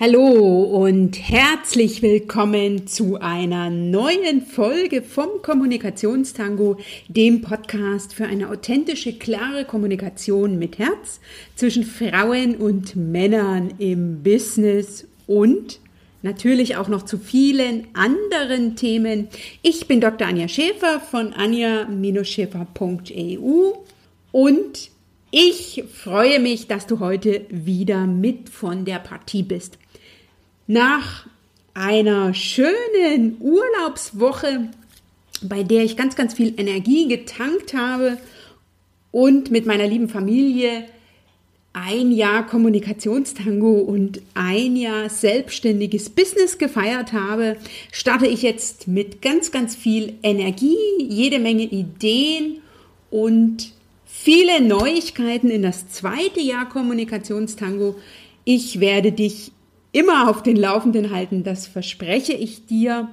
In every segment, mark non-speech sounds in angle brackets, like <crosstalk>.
Hallo und herzlich willkommen zu einer neuen Folge vom Kommunikationstango, dem Podcast für eine authentische, klare Kommunikation mit Herz zwischen Frauen und Männern im Business und natürlich auch noch zu vielen anderen Themen. Ich bin Dr. Anja Schäfer von anja-schäfer.eu und ich freue mich, dass du heute wieder mit von der Partie bist. Nach einer schönen Urlaubswoche, bei der ich ganz, ganz viel Energie getankt habe und mit meiner lieben Familie ein Jahr Kommunikationstango und ein Jahr selbstständiges Business gefeiert habe, starte ich jetzt mit ganz, ganz viel Energie, jede Menge Ideen und viele Neuigkeiten in das zweite Jahr Kommunikationstango. Ich werde dich immer auf den Laufenden halten, das verspreche ich dir.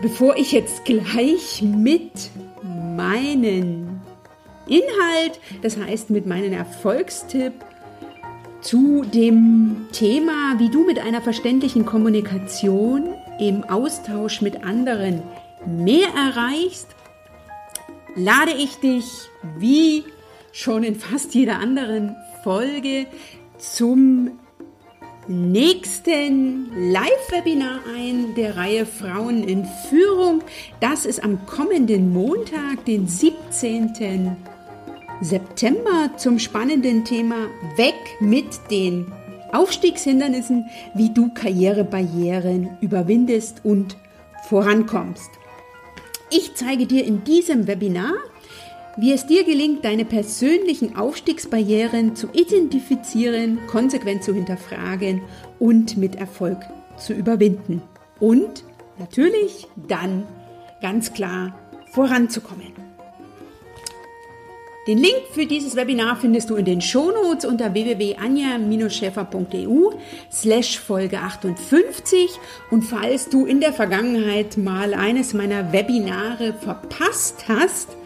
Bevor ich jetzt gleich mit meinen Inhalt, das heißt mit meinem Erfolgstipp zu dem Thema, wie du mit einer verständlichen Kommunikation im Austausch mit anderen mehr erreichst, lade ich dich wie schon in fast jeder anderen Folge zum nächsten Live-Webinar ein der Reihe Frauen in Führung. Das ist am kommenden Montag, den 17. September zum spannenden Thema Weg mit den Aufstiegshindernissen, wie du Karrierebarrieren überwindest und vorankommst. Ich zeige dir in diesem Webinar, wie es dir gelingt, deine persönlichen Aufstiegsbarrieren zu identifizieren, konsequent zu hinterfragen und mit Erfolg zu überwinden. Und natürlich dann ganz klar voranzukommen. Den Link für dieses Webinar findest du in den Shownotes unter www.anja-schäfer.eu slash Folge 58 und falls du in der Vergangenheit mal eines meiner Webinare verpasst hast,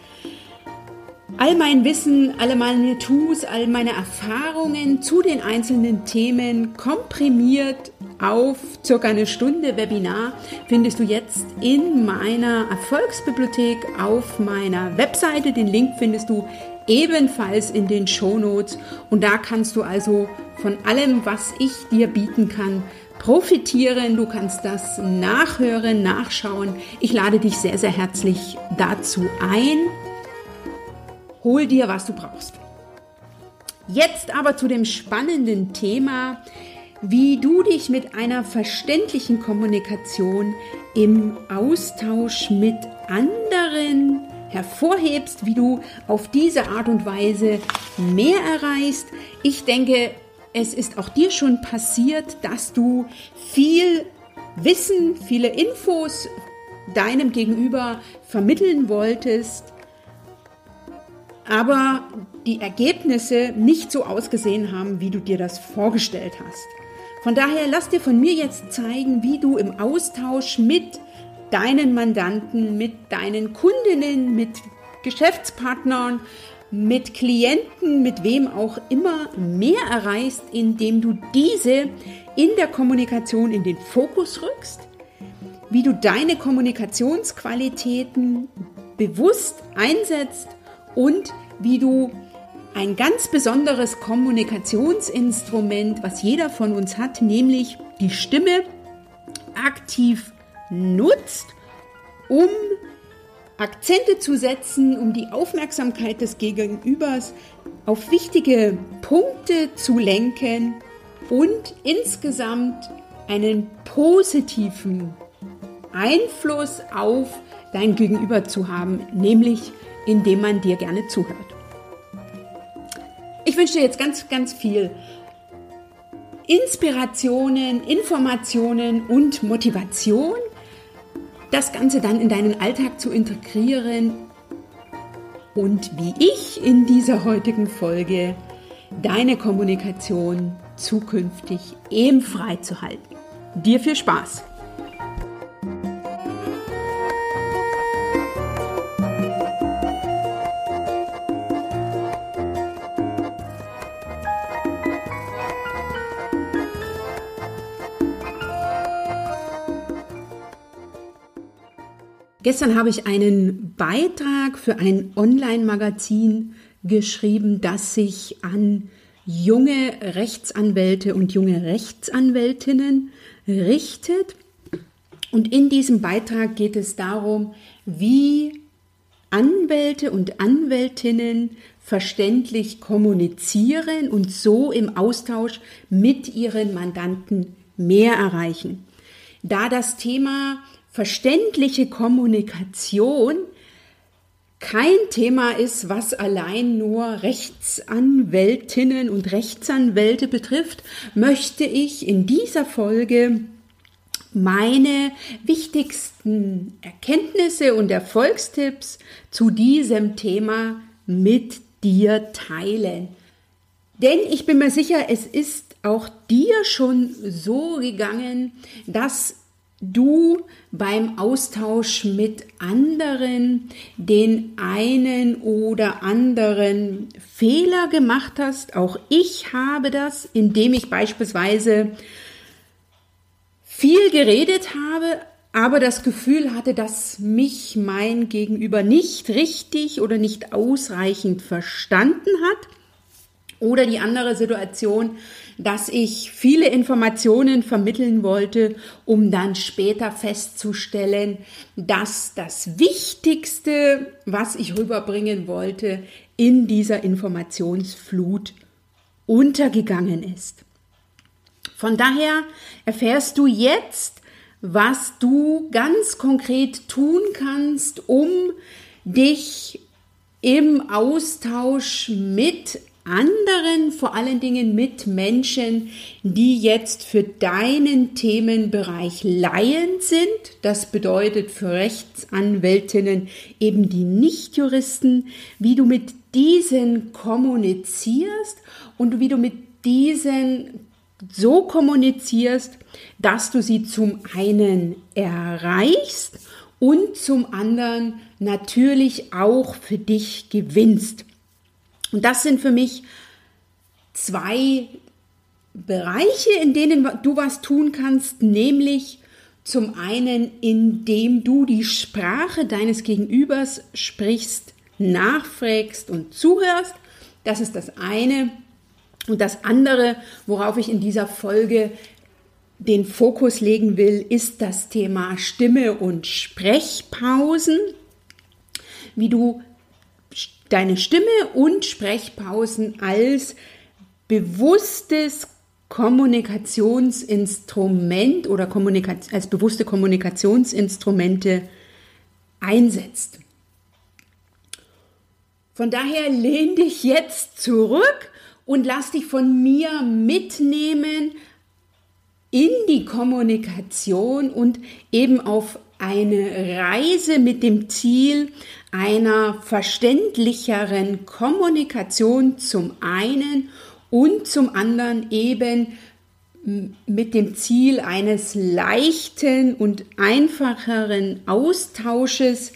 all mein Wissen, alle meine Tools, all meine Erfahrungen zu den einzelnen Themen komprimiert auf circa eine Stunde Webinar findest du jetzt in meiner Erfolgsbibliothek auf meiner Webseite. Den Link findest du ebenfalls in den Shownotes und da kannst du also von allem, was ich dir bieten kann, profitieren. Du kannst das nachhören, nachschauen. Ich lade dich sehr, sehr herzlich dazu ein. Hol dir, was du brauchst. Jetzt aber zu dem spannenden Thema, wie du dich mit einer verständlichen Kommunikation im Austausch mit anderen hervorhebst, wie du auf diese Art und Weise mehr erreichst. Ich denke, es ist auch dir schon passiert, dass du viel Wissen, viele Infos deinem Gegenüber vermitteln wolltest, aber die Ergebnisse nicht so ausgesehen haben, wie du dir das vorgestellt hast. Von daher lass dir von mir jetzt zeigen, wie du im Austausch mit deinen Mandanten, mit deinen Kundinnen, mit Geschäftspartnern, mit Klienten, mit wem auch immer mehr erreichst, indem du diese in der Kommunikation in den Fokus rückst, wie du deine Kommunikationsqualitäten bewusst einsetzt und wie du ein ganz besonderes Kommunikationsinstrument, was jeder von uns hat, nämlich die Stimme, aktiv nutzt, um Akzente zu setzen, um die Aufmerksamkeit des Gegenübers auf wichtige Punkte zu lenken und insgesamt einen positiven Einfluss auf dein Gegenüber zu haben, nämlich indem man dir gerne zuhört. Ich wünsche dir jetzt ganz, ganz viel Inspirationen, Informationen und Motivation das Ganze dann in deinen Alltag zu integrieren und wie ich in dieser heutigen Folge deine Kommunikation zukünftig eben frei zu halten. Dir viel Spaß! Gestern habe ich einen Beitrag für ein Online-Magazin geschrieben, das sich an junge Rechtsanwälte und junge Rechtsanwältinnen richtet. Und in diesem Beitrag geht es darum, wie Anwälte und Anwältinnen verständlich kommunizieren und so im Austausch mit ihren Mandanten mehr erreichen. Da das Thema verständliche Kommunikation kein Thema ist, was allein nur Rechtsanwältinnen und Rechtsanwälte betrifft, möchte ich in dieser Folge meine wichtigsten Erkenntnisse und Erfolgstipps zu diesem Thema mit dir teilen. Denn ich bin mir sicher, es ist auch dir schon so gegangen, dass du beim Austausch mit anderen den einen oder anderen Fehler gemacht hast. Auch ich habe das, indem ich beispielsweise viel geredet habe, aber das Gefühl hatte, dass mich mein Gegenüber nicht richtig oder nicht ausreichend verstanden hat. Oder die andere Situation, dass ich viele Informationen vermitteln wollte, um dann später festzustellen, dass das Wichtigste, was ich rüberbringen wollte, in dieser Informationsflut untergegangen ist. Von daher erfährst du jetzt, was du ganz konkret tun kannst, um dich im Austausch mit anderen, vor allen Dingen mit Menschen, die jetzt für deinen Themenbereich Laien sind. Das bedeutet für Rechtsanwältinnen eben die Nichtjuristen, wie du mit diesen kommunizierst und wie du mit diesen so kommunizierst, dass du sie zum einen erreichst und zum anderen natürlich auch für dich gewinnst. Und das sind für mich zwei Bereiche, in denen du was tun kannst, nämlich zum einen, indem du die Sprache deines Gegenübers sprichst, nachfragst und zuhörst. Das ist das eine. Und das andere, worauf ich in dieser Folge den Fokus legen will, ist das Thema Stimme und Sprechpausen. Wie du deine Stimme und Sprechpausen als bewusstes Kommunikationsinstrument oder Kommunika als bewusste Kommunikationsinstrumente einsetzt. Von daher lehn dich jetzt zurück und lass dich von mir mitnehmen in die Kommunikation und eben auf eine Reise mit dem Ziel einer verständlicheren Kommunikation zum einen und zum anderen eben mit dem Ziel eines leichten und einfacheren Austausches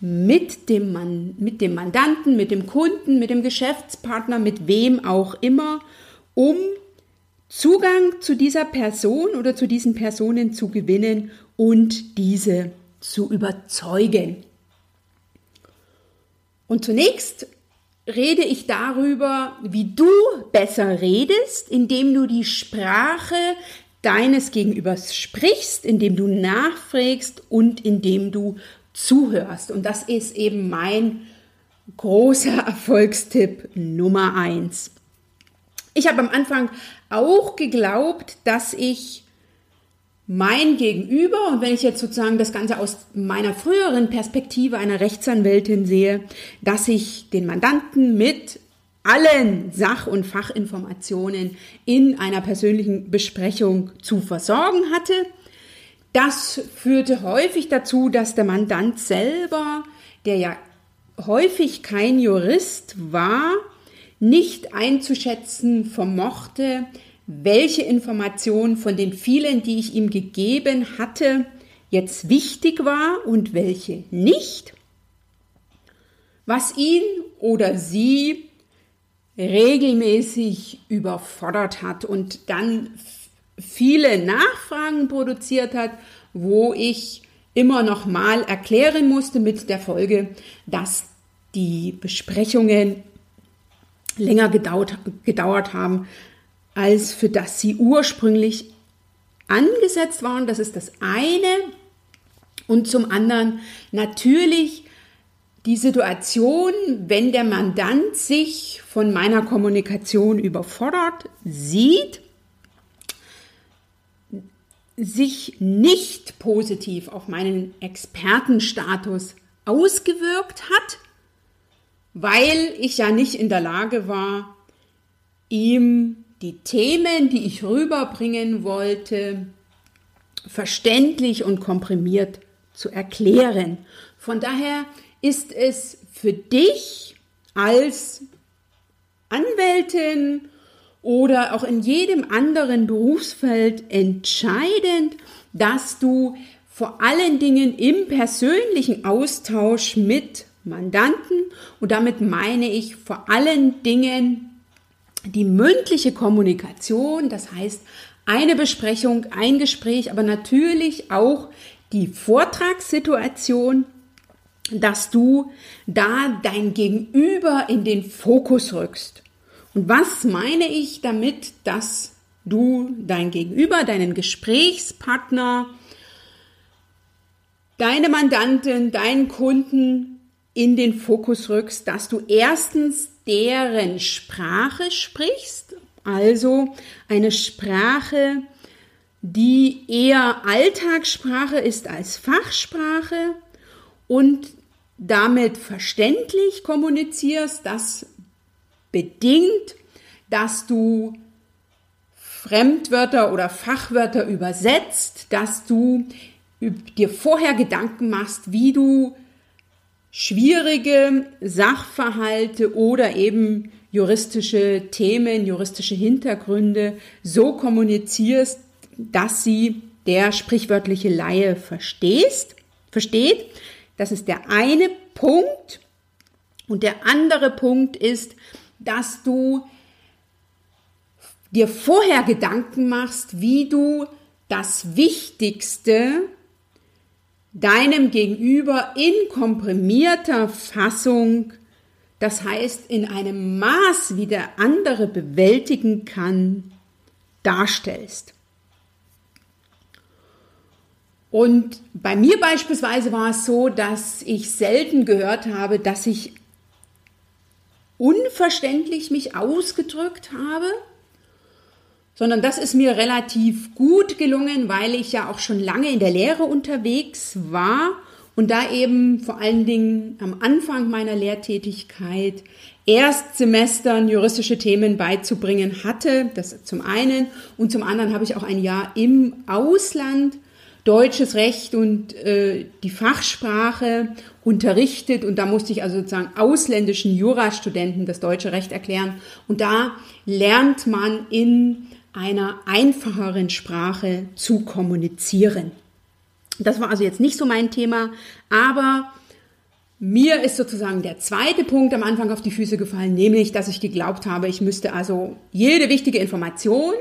mit dem, Man mit dem Mandanten, mit dem Kunden, mit dem Geschäftspartner, mit wem auch immer, um Zugang zu dieser Person oder zu diesen Personen zu gewinnen und diese zu überzeugen. Und zunächst rede ich darüber, wie du besser redest, indem du die Sprache deines Gegenübers sprichst, indem du nachfragst und indem du zuhörst. Und das ist eben mein großer <laughs> Erfolgstipp Nummer eins. Ich habe am Anfang auch geglaubt, dass ich mein Gegenüber, und wenn ich jetzt sozusagen das Ganze aus meiner früheren Perspektive einer Rechtsanwältin sehe, dass ich den Mandanten mit allen Sach- und Fachinformationen in einer persönlichen Besprechung zu versorgen hatte. Das führte häufig dazu, dass der Mandant selber, der ja häufig kein Jurist war, nicht einzuschätzen vermochte, welche Information von den vielen, die ich ihm gegeben hatte, jetzt wichtig war und welche nicht, was ihn oder sie regelmäßig überfordert hat und dann viele Nachfragen produziert hat, wo ich immer noch mal erklären musste mit der Folge, dass die Besprechungen länger gedauert, gedauert haben, als für das sie ursprünglich angesetzt waren. Das ist das eine. Und zum anderen natürlich die Situation, wenn der Mandant sich von meiner Kommunikation überfordert sieht, sich nicht positiv auf meinen Expertenstatus ausgewirkt hat, weil ich ja nicht in der Lage war, ihm die Themen, die ich rüberbringen wollte, verständlich und komprimiert zu erklären. Von daher ist es für dich als Anwältin oder auch in jedem anderen Berufsfeld entscheidend, dass du vor allen Dingen im persönlichen Austausch mit Mandanten und damit meine ich vor allen Dingen die mündliche Kommunikation, das heißt eine Besprechung, ein Gespräch, aber natürlich auch die Vortragssituation, dass du da dein Gegenüber in den Fokus rückst. Und was meine ich damit, dass du dein Gegenüber, deinen Gesprächspartner, deine Mandantin, deinen Kunden in den Fokus rückst, dass du erstens deren Sprache sprichst, also eine Sprache, die eher Alltagssprache ist als Fachsprache und damit verständlich kommunizierst, das bedingt, dass du Fremdwörter oder Fachwörter übersetzt, dass du dir vorher Gedanken machst, wie du schwierige Sachverhalte oder eben juristische Themen, juristische Hintergründe so kommunizierst, dass sie der sprichwörtliche Laie verstehst, versteht. Das ist der eine Punkt. Und der andere Punkt ist, dass du dir vorher Gedanken machst, wie du das Wichtigste deinem Gegenüber in komprimierter Fassung, das heißt in einem Maß, wie der andere bewältigen kann, darstellst. Und bei mir beispielsweise war es so, dass ich selten gehört habe, dass ich unverständlich mich ausgedrückt habe sondern das ist mir relativ gut gelungen, weil ich ja auch schon lange in der Lehre unterwegs war und da eben vor allen Dingen am Anfang meiner Lehrtätigkeit Erstsemestern juristische Themen beizubringen hatte, das zum einen. Und zum anderen habe ich auch ein Jahr im Ausland deutsches Recht und äh, die Fachsprache unterrichtet. Und da musste ich also sozusagen ausländischen Jurastudenten das deutsche Recht erklären. Und da lernt man in einer einfacheren Sprache zu kommunizieren. Das war also jetzt nicht so mein Thema, aber mir ist sozusagen der zweite Punkt am Anfang auf die Füße gefallen, nämlich, dass ich geglaubt habe, ich müsste also jede wichtige Information,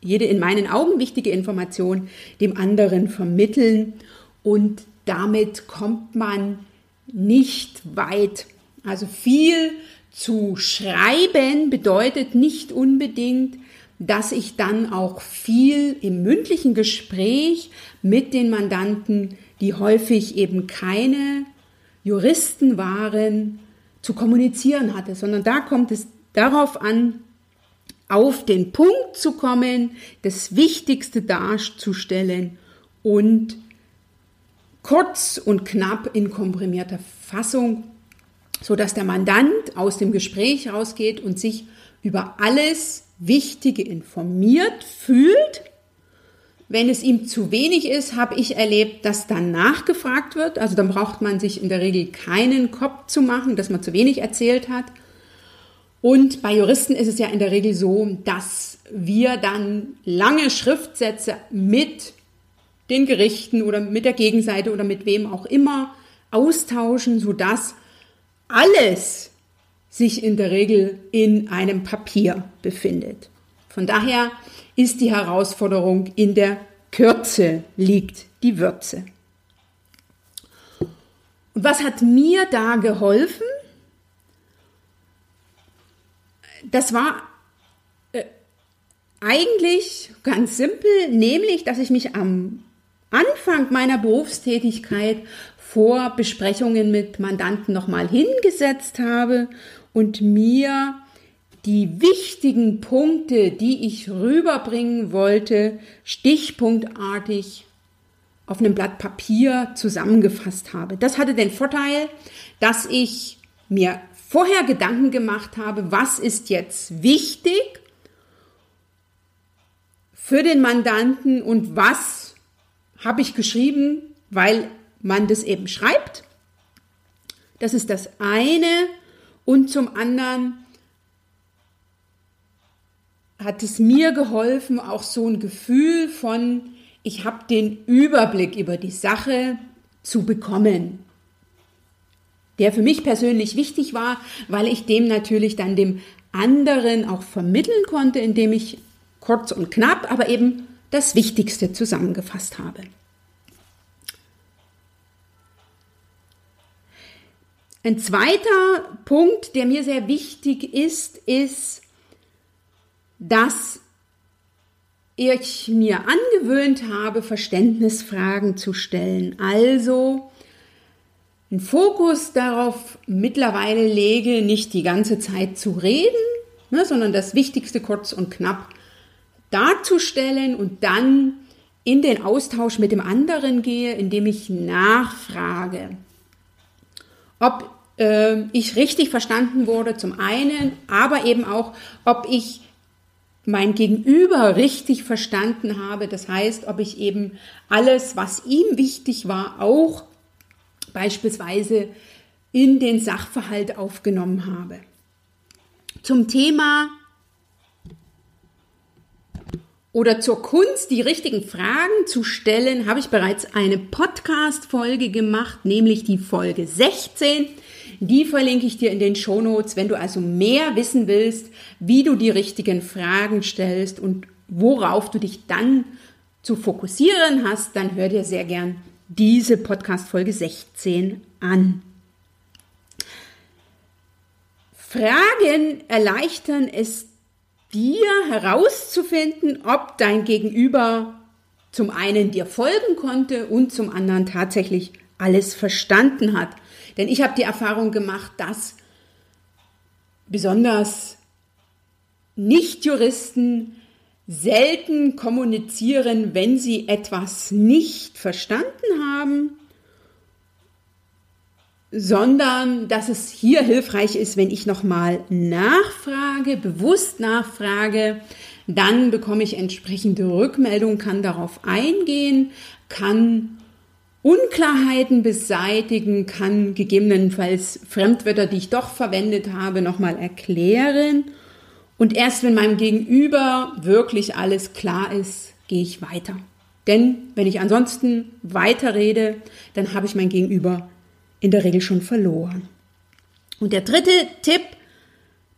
jede in meinen Augen wichtige Information dem anderen vermitteln und damit kommt man nicht weit. Also viel zu schreiben bedeutet nicht unbedingt, dass ich dann auch viel im mündlichen Gespräch mit den Mandanten, die häufig eben keine Juristen waren, zu kommunizieren hatte, sondern da kommt es darauf an, auf den Punkt zu kommen, das Wichtigste darzustellen und kurz und knapp in komprimierter Fassung, so dass der Mandant aus dem Gespräch rausgeht und sich über alles Wichtige informiert fühlt. Wenn es ihm zu wenig ist, habe ich erlebt, dass dann nachgefragt wird. Also dann braucht man sich in der Regel keinen Kopf zu machen, dass man zu wenig erzählt hat. Und bei Juristen ist es ja in der Regel so, dass wir dann lange Schriftsätze mit den Gerichten oder mit der Gegenseite oder mit wem auch immer austauschen, sodass alles sich in der Regel in einem Papier befindet. Von daher ist die Herausforderung in der Kürze liegt die Würze. Und was hat mir da geholfen? Das war äh, eigentlich ganz simpel, nämlich, dass ich mich am Anfang meiner Berufstätigkeit vor Besprechungen mit Mandanten nochmal hingesetzt habe und mir die wichtigen Punkte, die ich rüberbringen wollte, stichpunktartig auf einem Blatt Papier zusammengefasst habe. Das hatte den Vorteil, dass ich mir vorher Gedanken gemacht habe, was ist jetzt wichtig für den Mandanten und was habe ich geschrieben, weil man das eben schreibt. Das ist das eine. Und zum anderen hat es mir geholfen, auch so ein Gefühl von, ich habe den Überblick über die Sache zu bekommen, der für mich persönlich wichtig war, weil ich dem natürlich dann dem anderen auch vermitteln konnte, indem ich kurz und knapp, aber eben das Wichtigste zusammengefasst habe. Ein zweiter Punkt, der mir sehr wichtig ist, ist, dass ich mir angewöhnt habe, Verständnisfragen zu stellen. Also einen Fokus darauf mittlerweile lege, nicht die ganze Zeit zu reden, ne, sondern das Wichtigste kurz und knapp darzustellen und dann in den Austausch mit dem anderen gehe, indem ich nachfrage, ob äh, ich richtig verstanden wurde zum einen, aber eben auch, ob ich mein Gegenüber richtig verstanden habe. Das heißt, ob ich eben alles, was ihm wichtig war, auch beispielsweise in den Sachverhalt aufgenommen habe. Zum Thema oder zur Kunst, die richtigen Fragen zu stellen, habe ich bereits eine Podcast-Folge gemacht, nämlich die Folge 16. Die verlinke ich dir in den Shownotes, wenn du also mehr wissen willst, wie du die richtigen Fragen stellst und worauf du dich dann zu fokussieren hast, dann hör dir sehr gern diese Podcast Folge 16 an. Fragen erleichtern es dir herauszufinden, ob dein Gegenüber zum einen dir folgen konnte und zum anderen tatsächlich alles verstanden hat. Denn ich habe die Erfahrung gemacht, dass besonders Nichtjuristen selten kommunizieren, wenn sie etwas nicht verstanden haben, sondern dass es hier hilfreich ist, wenn ich nochmal nachfrage, bewusst nachfrage, dann bekomme ich entsprechende Rückmeldung, kann darauf eingehen, kann Unklarheiten beseitigen, kann gegebenenfalls Fremdwörter, die ich doch verwendet habe, nochmal erklären. Und erst wenn meinem Gegenüber wirklich alles klar ist, gehe ich weiter. Denn wenn ich ansonsten weiterrede, dann habe ich mein Gegenüber in der Regel schon verloren. Und der dritte Tipp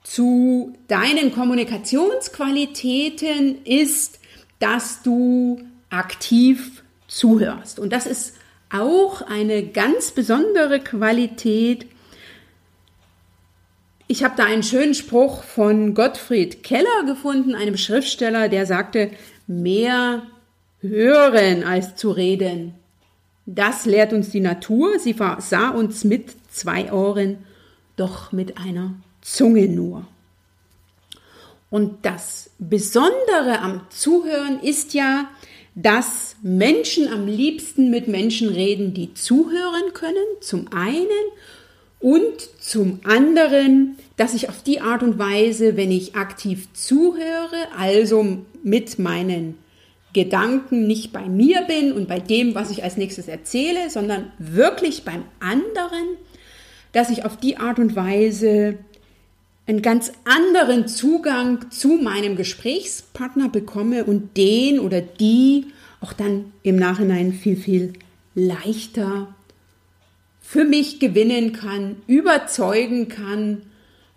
zu deinen Kommunikationsqualitäten ist, dass du aktiv zuhörst. Und das ist auch eine ganz besondere Qualität. Ich habe da einen schönen Spruch von Gottfried Keller gefunden, einem Schriftsteller, der sagte, mehr hören als zu reden. Das lehrt uns die Natur. Sie sah uns mit zwei Ohren, doch mit einer Zunge nur. Und das Besondere am Zuhören ist ja, dass Menschen am liebsten mit Menschen reden, die zuhören können, zum einen, und zum anderen, dass ich auf die Art und Weise, wenn ich aktiv zuhöre, also mit meinen Gedanken nicht bei mir bin und bei dem, was ich als nächstes erzähle, sondern wirklich beim anderen, dass ich auf die Art und Weise einen ganz anderen Zugang zu meinem Gesprächspartner bekomme und den oder die auch dann im Nachhinein viel, viel leichter für mich gewinnen kann, überzeugen kann,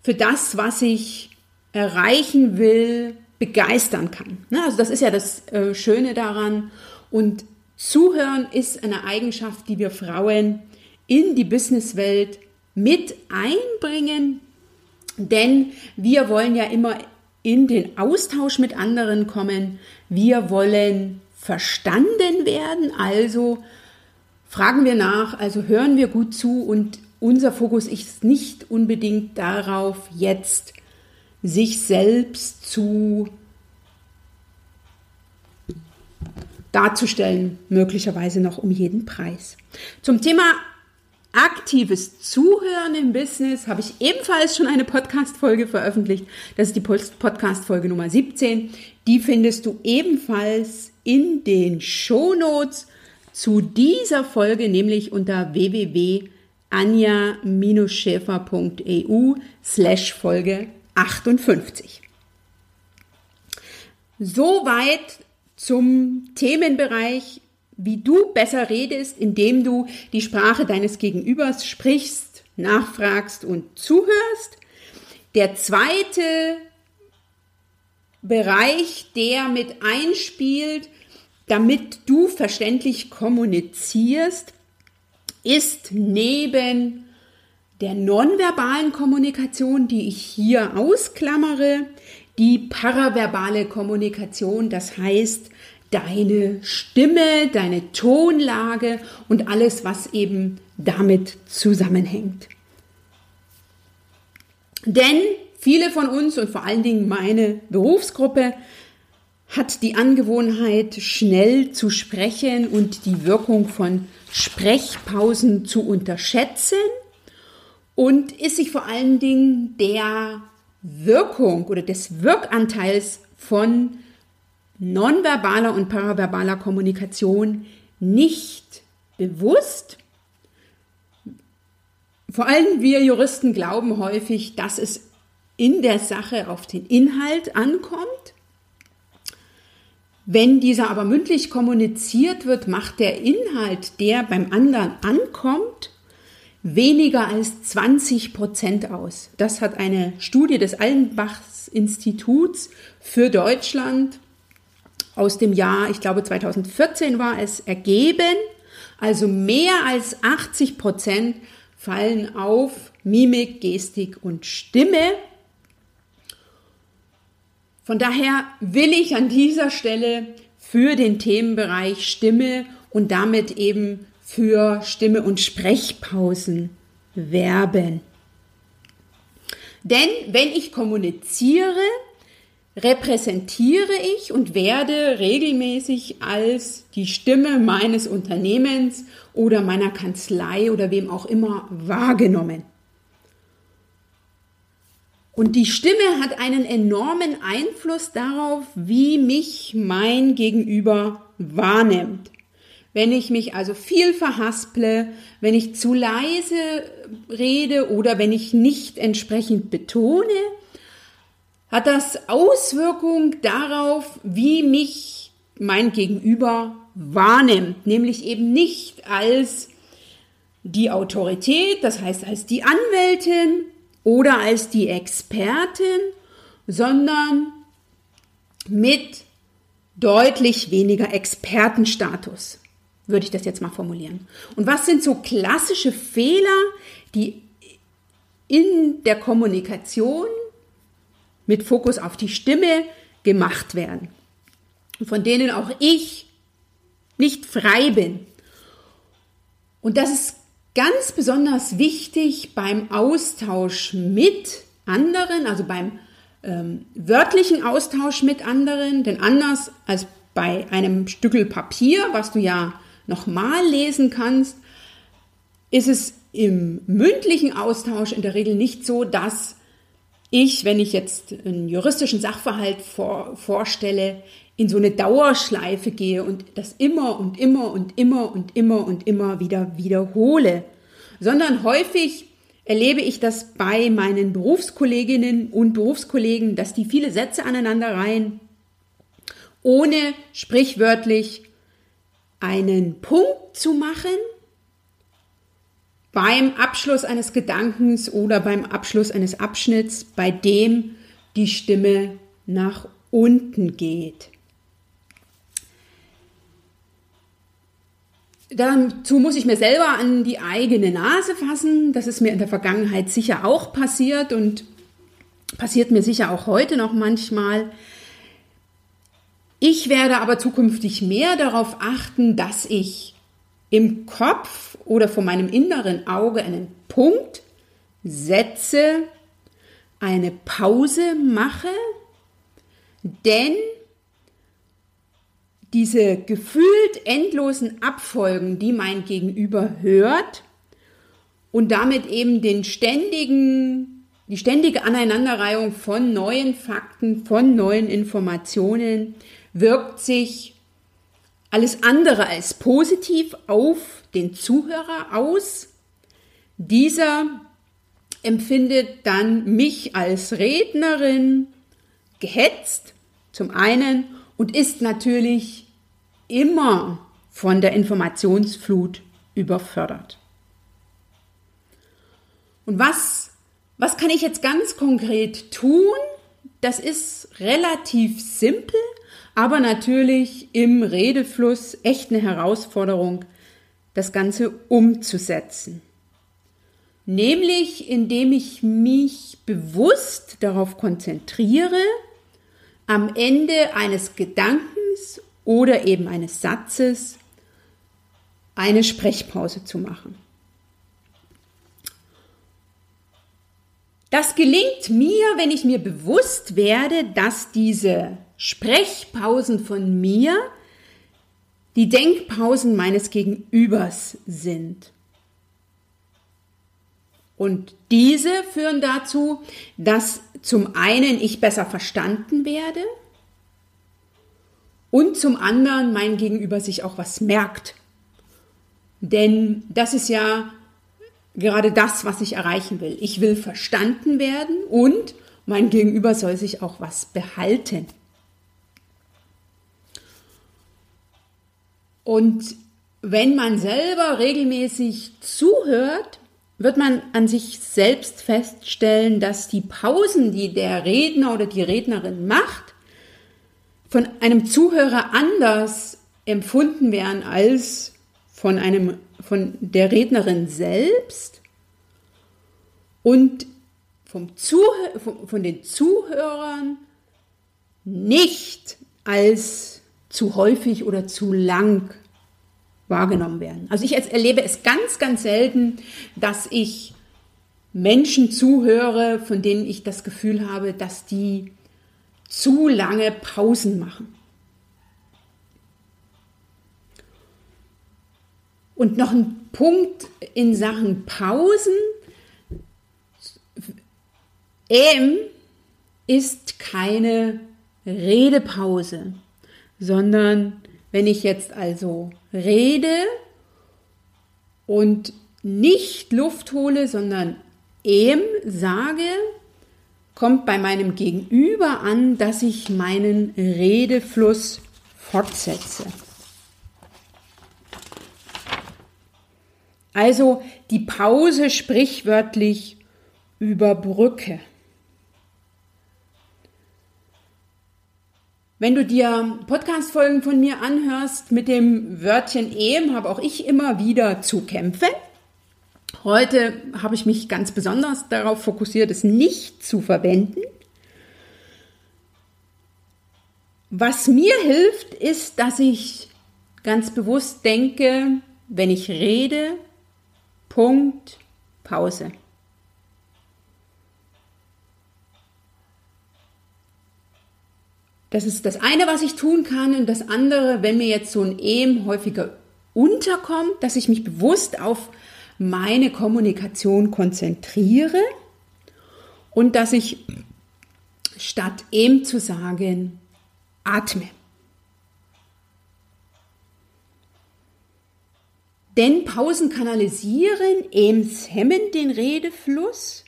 für das, was ich erreichen will, begeistern kann. Ne, also das ist ja das äh, Schöne daran. Und Zuhören ist eine Eigenschaft, die wir Frauen in die Businesswelt mit einbringen, denn wir wollen ja immer in den Austausch mit anderen kommen. Wir wollen verstanden werden, also fragen wir nach, also hören wir gut zu und unser Fokus ist nicht unbedingt darauf, jetzt sich selbst zu darzustellen, möglicherweise noch um jeden Preis. Zum Thema aktives Zuhören im Business habe ich ebenfalls schon eine Podcast-Folge veröffentlicht. Das ist die Podcast-Folge Nummer 17. Die findest du ebenfalls in den Show Notes zu dieser Folge, nämlich unter www.anja-schäfer.eu slash Folge 58. Soweit zum Themenbereich wie du besser redest, indem du die Sprache deines Gegenübers sprichst, nachfragst und zuhörst. Der zweite Bereich, der mit einspielt, damit du verständlich kommunizierst, ist neben der nonverbalen Kommunikation, die ich hier ausklammere, die paraverbale Kommunikation, das heißt deine Stimme, deine Tonlage und alles, was eben damit zusammenhängt. Denn viele von uns und vor allen Dingen meine Berufsgruppe hat die Angewohnheit, schnell zu sprechen und die Wirkung von Sprechpausen zu unterschätzen und ist sich vor allen Dingen der Wirkung oder des Wirkanteils von nonverbaler und paraverbaler Kommunikation nicht bewusst. Vor allem wir Juristen glauben häufig, dass es in der Sache auf den Inhalt ankommt. Wenn dieser aber mündlich kommuniziert wird, macht der Inhalt, der beim anderen ankommt, weniger als 20 Prozent aus. Das hat eine Studie des Allenbachs Instituts für Deutschland aus dem Jahr, ich glaube 2014 war es, ergeben. Also mehr als 80 Prozent fallen auf Mimik, Gestik und Stimme. Von daher will ich an dieser Stelle für den Themenbereich Stimme und damit eben für Stimme- und Sprechpausen werben. Denn wenn ich kommuniziere, repräsentiere ich und werde regelmäßig als die Stimme meines Unternehmens oder meiner Kanzlei oder wem auch immer wahrgenommen. Und die Stimme hat einen enormen Einfluss darauf, wie mich mein Gegenüber wahrnimmt. Wenn ich mich also viel verhasple, wenn ich zu leise rede oder wenn ich nicht entsprechend betone, hat das Auswirkung darauf, wie mich mein Gegenüber wahrnimmt, nämlich eben nicht als die Autorität, das heißt als die Anwältin oder als die Expertin, sondern mit deutlich weniger Expertenstatus, würde ich das jetzt mal formulieren. Und was sind so klassische Fehler, die in der Kommunikation mit Fokus auf die Stimme gemacht werden, von denen auch ich nicht frei bin. Und das ist ganz besonders wichtig beim Austausch mit anderen, also beim ähm, wörtlichen Austausch mit anderen, denn anders als bei einem Stückel Papier, was du ja nochmal lesen kannst, ist es im mündlichen Austausch in der Regel nicht so, dass ich, wenn ich jetzt einen juristischen Sachverhalt vor, vorstelle, in so eine Dauerschleife gehe und das immer und immer und immer und immer und immer wieder wiederhole, sondern häufig erlebe ich das bei meinen Berufskolleginnen und Berufskollegen, dass die viele Sätze aneinander reihen, ohne sprichwörtlich einen Punkt zu machen beim Abschluss eines Gedankens oder beim Abschluss eines Abschnitts, bei dem die Stimme nach unten geht. dazu muss ich mir selber an die eigene Nase fassen. Das ist mir in der Vergangenheit sicher auch passiert und passiert mir sicher auch heute noch manchmal. Ich werde aber zukünftig mehr darauf achten, dass ich im Kopf oder vor meinem inneren Auge einen Punkt setze, eine Pause mache, denn diese gefühlt endlosen Abfolgen, die mein Gegenüber hört und damit eben den ständigen, die ständige Aneinanderreihung von neuen Fakten, von neuen Informationen, wirkt sich alles andere als positiv auf den Zuhörer aus. Dieser empfindet dann mich als Rednerin gehetzt, zum einen, und ist natürlich immer von der Informationsflut überfördert. Und was, was kann ich jetzt ganz konkret tun? Das ist relativ simpel, aber natürlich im Redefluss echt eine Herausforderung, das Ganze umzusetzen. Nämlich indem ich mich bewusst darauf konzentriere, am Ende eines Gedankens oder eben eines Satzes eine Sprechpause zu machen. Das gelingt mir, wenn ich mir bewusst werde, dass diese Sprechpausen von mir die Denkpausen meines Gegenübers sind. Und diese führen dazu, dass zum einen ich besser verstanden werde und zum anderen mein Gegenüber sich auch was merkt. Denn das ist ja gerade das, was ich erreichen will. Ich will verstanden werden und mein Gegenüber soll sich auch was behalten. Und wenn man selber regelmäßig zuhört, wird man an sich selbst feststellen, dass die Pausen, die der Redner oder die Rednerin macht, von einem Zuhörer anders empfunden werden als von einem von der Rednerin selbst. Und vom Zuhör, von den Zuhörern nicht als zu häufig oder zu lang wahrgenommen werden. Also ich erlebe es ganz, ganz selten, dass ich Menschen zuhöre, von denen ich das Gefühl habe, dass die zu lange Pausen machen. Und noch ein Punkt in Sachen Pausen. M ist keine Redepause, sondern wenn ich jetzt also rede und nicht Luft hole, sondern em sage, kommt bei meinem Gegenüber an, dass ich meinen Redefluss fortsetze. Also die Pause sprichwörtlich überbrücke. Wenn du dir Podcast-Folgen von mir anhörst mit dem Wörtchen ehem, habe auch ich immer wieder zu kämpfen. Heute habe ich mich ganz besonders darauf fokussiert, es nicht zu verwenden. Was mir hilft, ist, dass ich ganz bewusst denke, wenn ich rede, Punkt, Pause. Das ist das eine, was ich tun kann. Und das andere, wenn mir jetzt so ein Ehm häufiger unterkommt, dass ich mich bewusst auf meine Kommunikation konzentriere und dass ich statt Ehm zu sagen, atme. Denn Pausen kanalisieren, Ems hemmen den Redefluss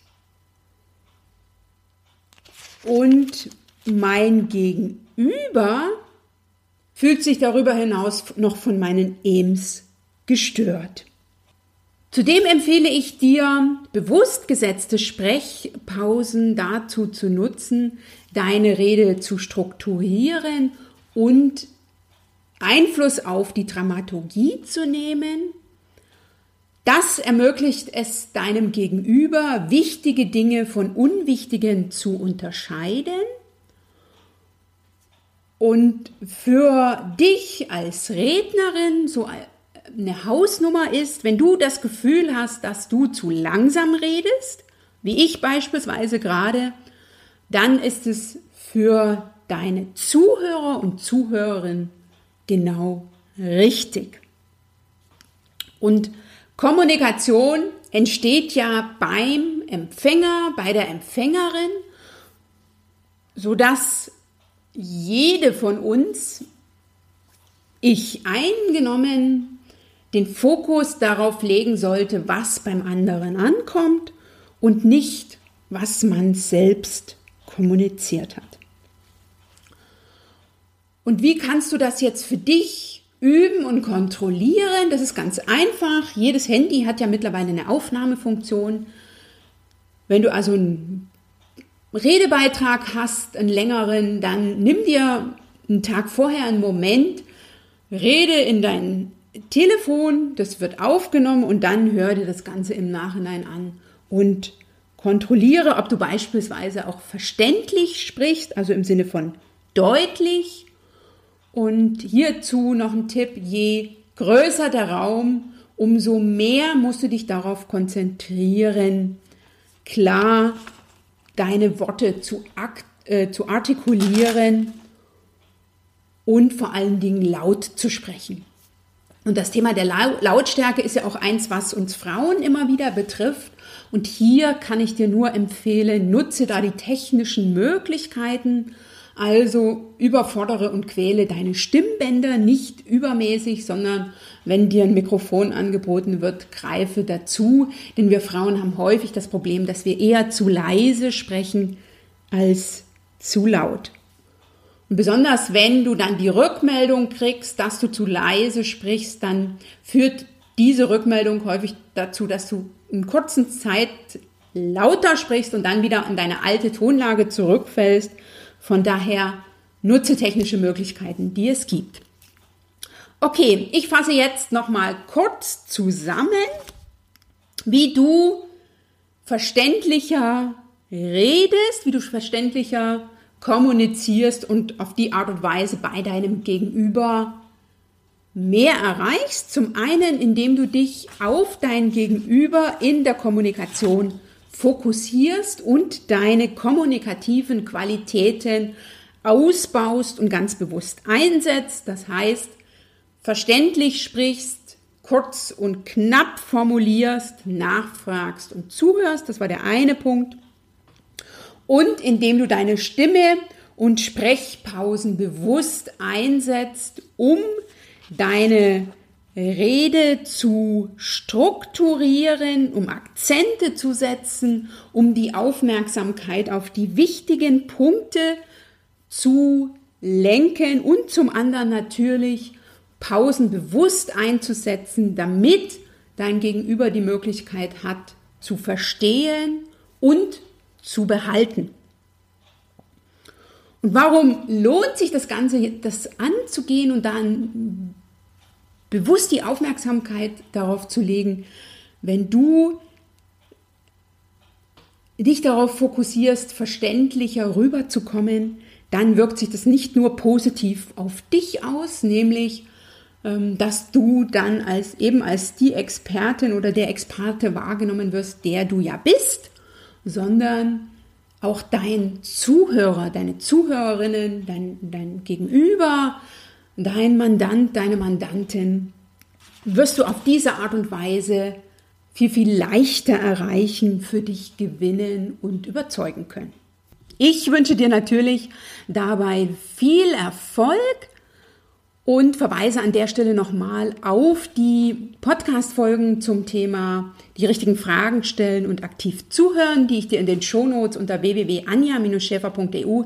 und mein Gegenüber fühlt sich darüber hinaus noch von meinen Ems gestört. Zudem empfehle ich dir, bewusst gesetzte Sprechpausen dazu zu nutzen, deine Rede zu strukturieren und Einfluss auf die Dramaturgie zu nehmen. Das ermöglicht es deinem Gegenüber, wichtige Dinge von unwichtigen zu unterscheiden. Und für dich als Rednerin so eine Hausnummer ist, wenn du das Gefühl hast, dass du zu langsam redest, wie ich beispielsweise gerade, dann ist es für deine Zuhörer und Zuhörerinnen genau richtig. Und Kommunikation entsteht ja beim Empfänger, bei der Empfängerin, sodass jede von uns, ich eingenommen, den Fokus darauf legen sollte, was beim anderen ankommt und nicht, was man selbst kommuniziert hat. Und wie kannst du das jetzt für dich üben und kontrollieren? Das ist ganz einfach. Jedes Handy hat ja mittlerweile eine Aufnahmefunktion. Wenn du also einen Redebeitrag hast, einen längeren, dann nimm dir einen Tag vorher einen Moment, rede in dein Telefon, das wird aufgenommen und dann hör dir das Ganze im Nachhinein an und kontrolliere, ob du beispielsweise auch verständlich sprichst, also im Sinne von deutlich. Und hierzu noch ein Tipp, je größer der Raum, umso mehr musst du dich darauf konzentrieren, klar deine Worte zu, äh, zu artikulieren und vor allen Dingen laut zu sprechen. Und das Thema der Lautstärke ist ja auch eins, was uns Frauen immer wieder betrifft. Und hier kann ich dir nur empfehlen, nutze da die technischen Möglichkeiten also überfordere und quäle deine Stimmbänder nicht übermäßig, sondern wenn dir ein Mikrofon angeboten wird, greife dazu. Denn wir Frauen haben häufig das Problem, dass wir eher zu leise sprechen als zu laut. Und besonders wenn du dann die Rückmeldung kriegst, dass du zu leise sprichst, dann führt diese Rückmeldung häufig dazu, dass du in kurzer Zeit lauter sprichst und dann wieder an deine alte Tonlage zurückfällst von daher nutze technische Möglichkeiten, die es gibt. Okay, ich fasse jetzt noch mal kurz zusammen, wie du verständlicher redest, wie du verständlicher kommunizierst und auf die Art und Weise bei deinem Gegenüber mehr erreichst. Zum einen, indem du dich auf dein Gegenüber in der Kommunikation fokussierst und deine kommunikativen Qualitäten ausbaust und ganz bewusst einsetzt. Das heißt, verständlich sprichst, kurz und knapp formulierst, nachfragst und zuhörst. Das war der eine Punkt. Und indem du deine Stimme und Sprechpausen bewusst einsetzt, um deine Rede zu strukturieren, um Akzente zu setzen, um die Aufmerksamkeit auf die wichtigen Punkte zu lenken und zum anderen natürlich Pausen bewusst einzusetzen, damit dein Gegenüber die Möglichkeit hat zu verstehen und zu behalten. Und warum lohnt sich das Ganze, das anzugehen und dann bewusst die Aufmerksamkeit darauf zu legen, wenn du dich darauf fokussierst, verständlicher rüberzukommen, dann wirkt sich das nicht nur positiv auf dich aus, nämlich ähm, dass du dann als eben als die Expertin oder der Experte wahrgenommen wirst, der du ja bist, sondern auch dein Zuhörer, deine Zuhörerinnen, dein, dein Gegenüber, dein Mandant, deine Mandantin, wirst du auf diese Art und Weise viel, viel leichter erreichen, für dich gewinnen und überzeugen können. Ich wünsche dir natürlich dabei viel Erfolg und verweise an der Stelle nochmal auf die Podcast-Folgen zum Thema die richtigen Fragen stellen und aktiv zuhören, die ich dir in den Shownotes unter www.anja-schäfer.eu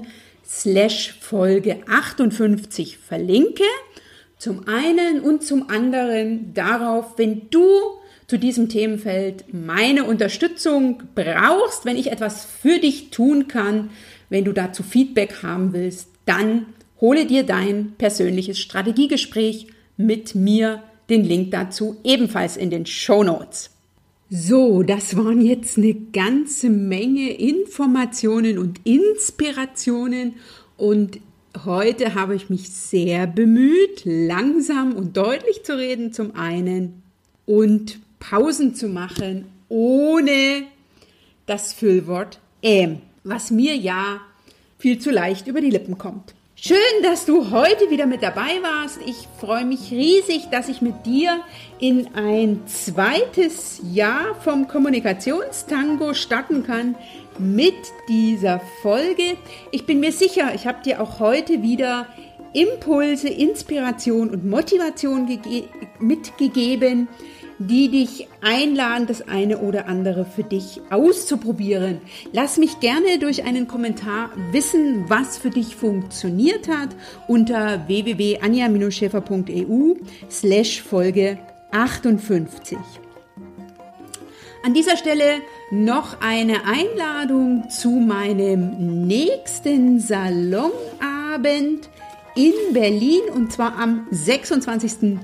slash Folge 58 verlinke. Zum einen und zum anderen darauf, wenn du zu diesem Themenfeld meine Unterstützung brauchst, wenn ich etwas für dich tun kann, wenn du dazu Feedback haben willst, dann hole dir dein persönliches Strategiegespräch mit mir. Den Link dazu ebenfalls in den Show Notes. So, das waren jetzt eine ganze Menge Informationen und Inspirationen und heute habe ich mich sehr bemüht, langsam und deutlich zu reden zum einen und Pausen zu machen ohne das Füllwort ähm, was mir ja viel zu leicht über die Lippen kommt. Schön, dass du heute wieder mit dabei warst. Ich freue mich riesig, dass ich mit dir in ein zweites Jahr vom Kommunikationstango starten kann mit dieser Folge. Ich bin mir sicher, ich habe dir auch heute wieder Impulse, Inspiration und Motivation mitgegeben, die dich einladen, das eine oder andere für dich auszuprobieren. Lass mich gerne durch einen Kommentar wissen, was für dich funktioniert hat unter www.anja-schäfer.eu slash Folge 58. An dieser Stelle noch eine Einladung zu meinem nächsten Salonabend in Berlin und zwar am 26.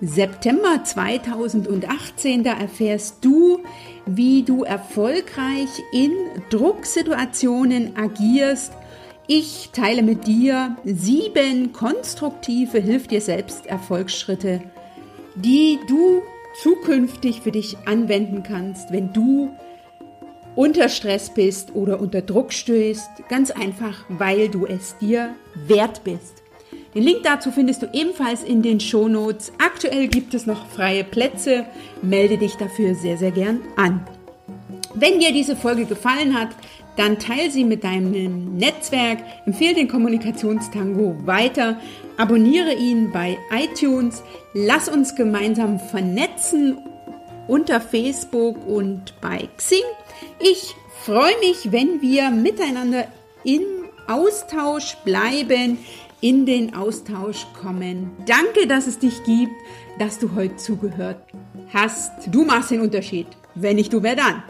September 2018. Da erfährst du, wie du erfolgreich in Drucksituationen agierst. Ich teile mit dir sieben konstruktive Hilf dir selbst Erfolgsschritte, die du zukünftig für dich anwenden kannst, wenn du unter Stress bist oder unter Druck stößt. Ganz einfach, weil du es dir wert bist. Den Link dazu findest du ebenfalls in den Shownotes. Aktuell gibt es noch freie Plätze. Melde dich dafür sehr, sehr gern an. Wenn dir diese Folge gefallen hat, dann teile sie mit deinem Netzwerk, empfehle den Kommunikationstango weiter, abonniere ihn bei iTunes, lass uns gemeinsam vernetzen unter Facebook und bei Xing. Ich freue mich, wenn wir miteinander im Austausch bleiben in den Austausch kommen. Danke, dass es dich gibt, dass du heute zugehört hast. Du machst den Unterschied. Wenn nicht du, wer dann?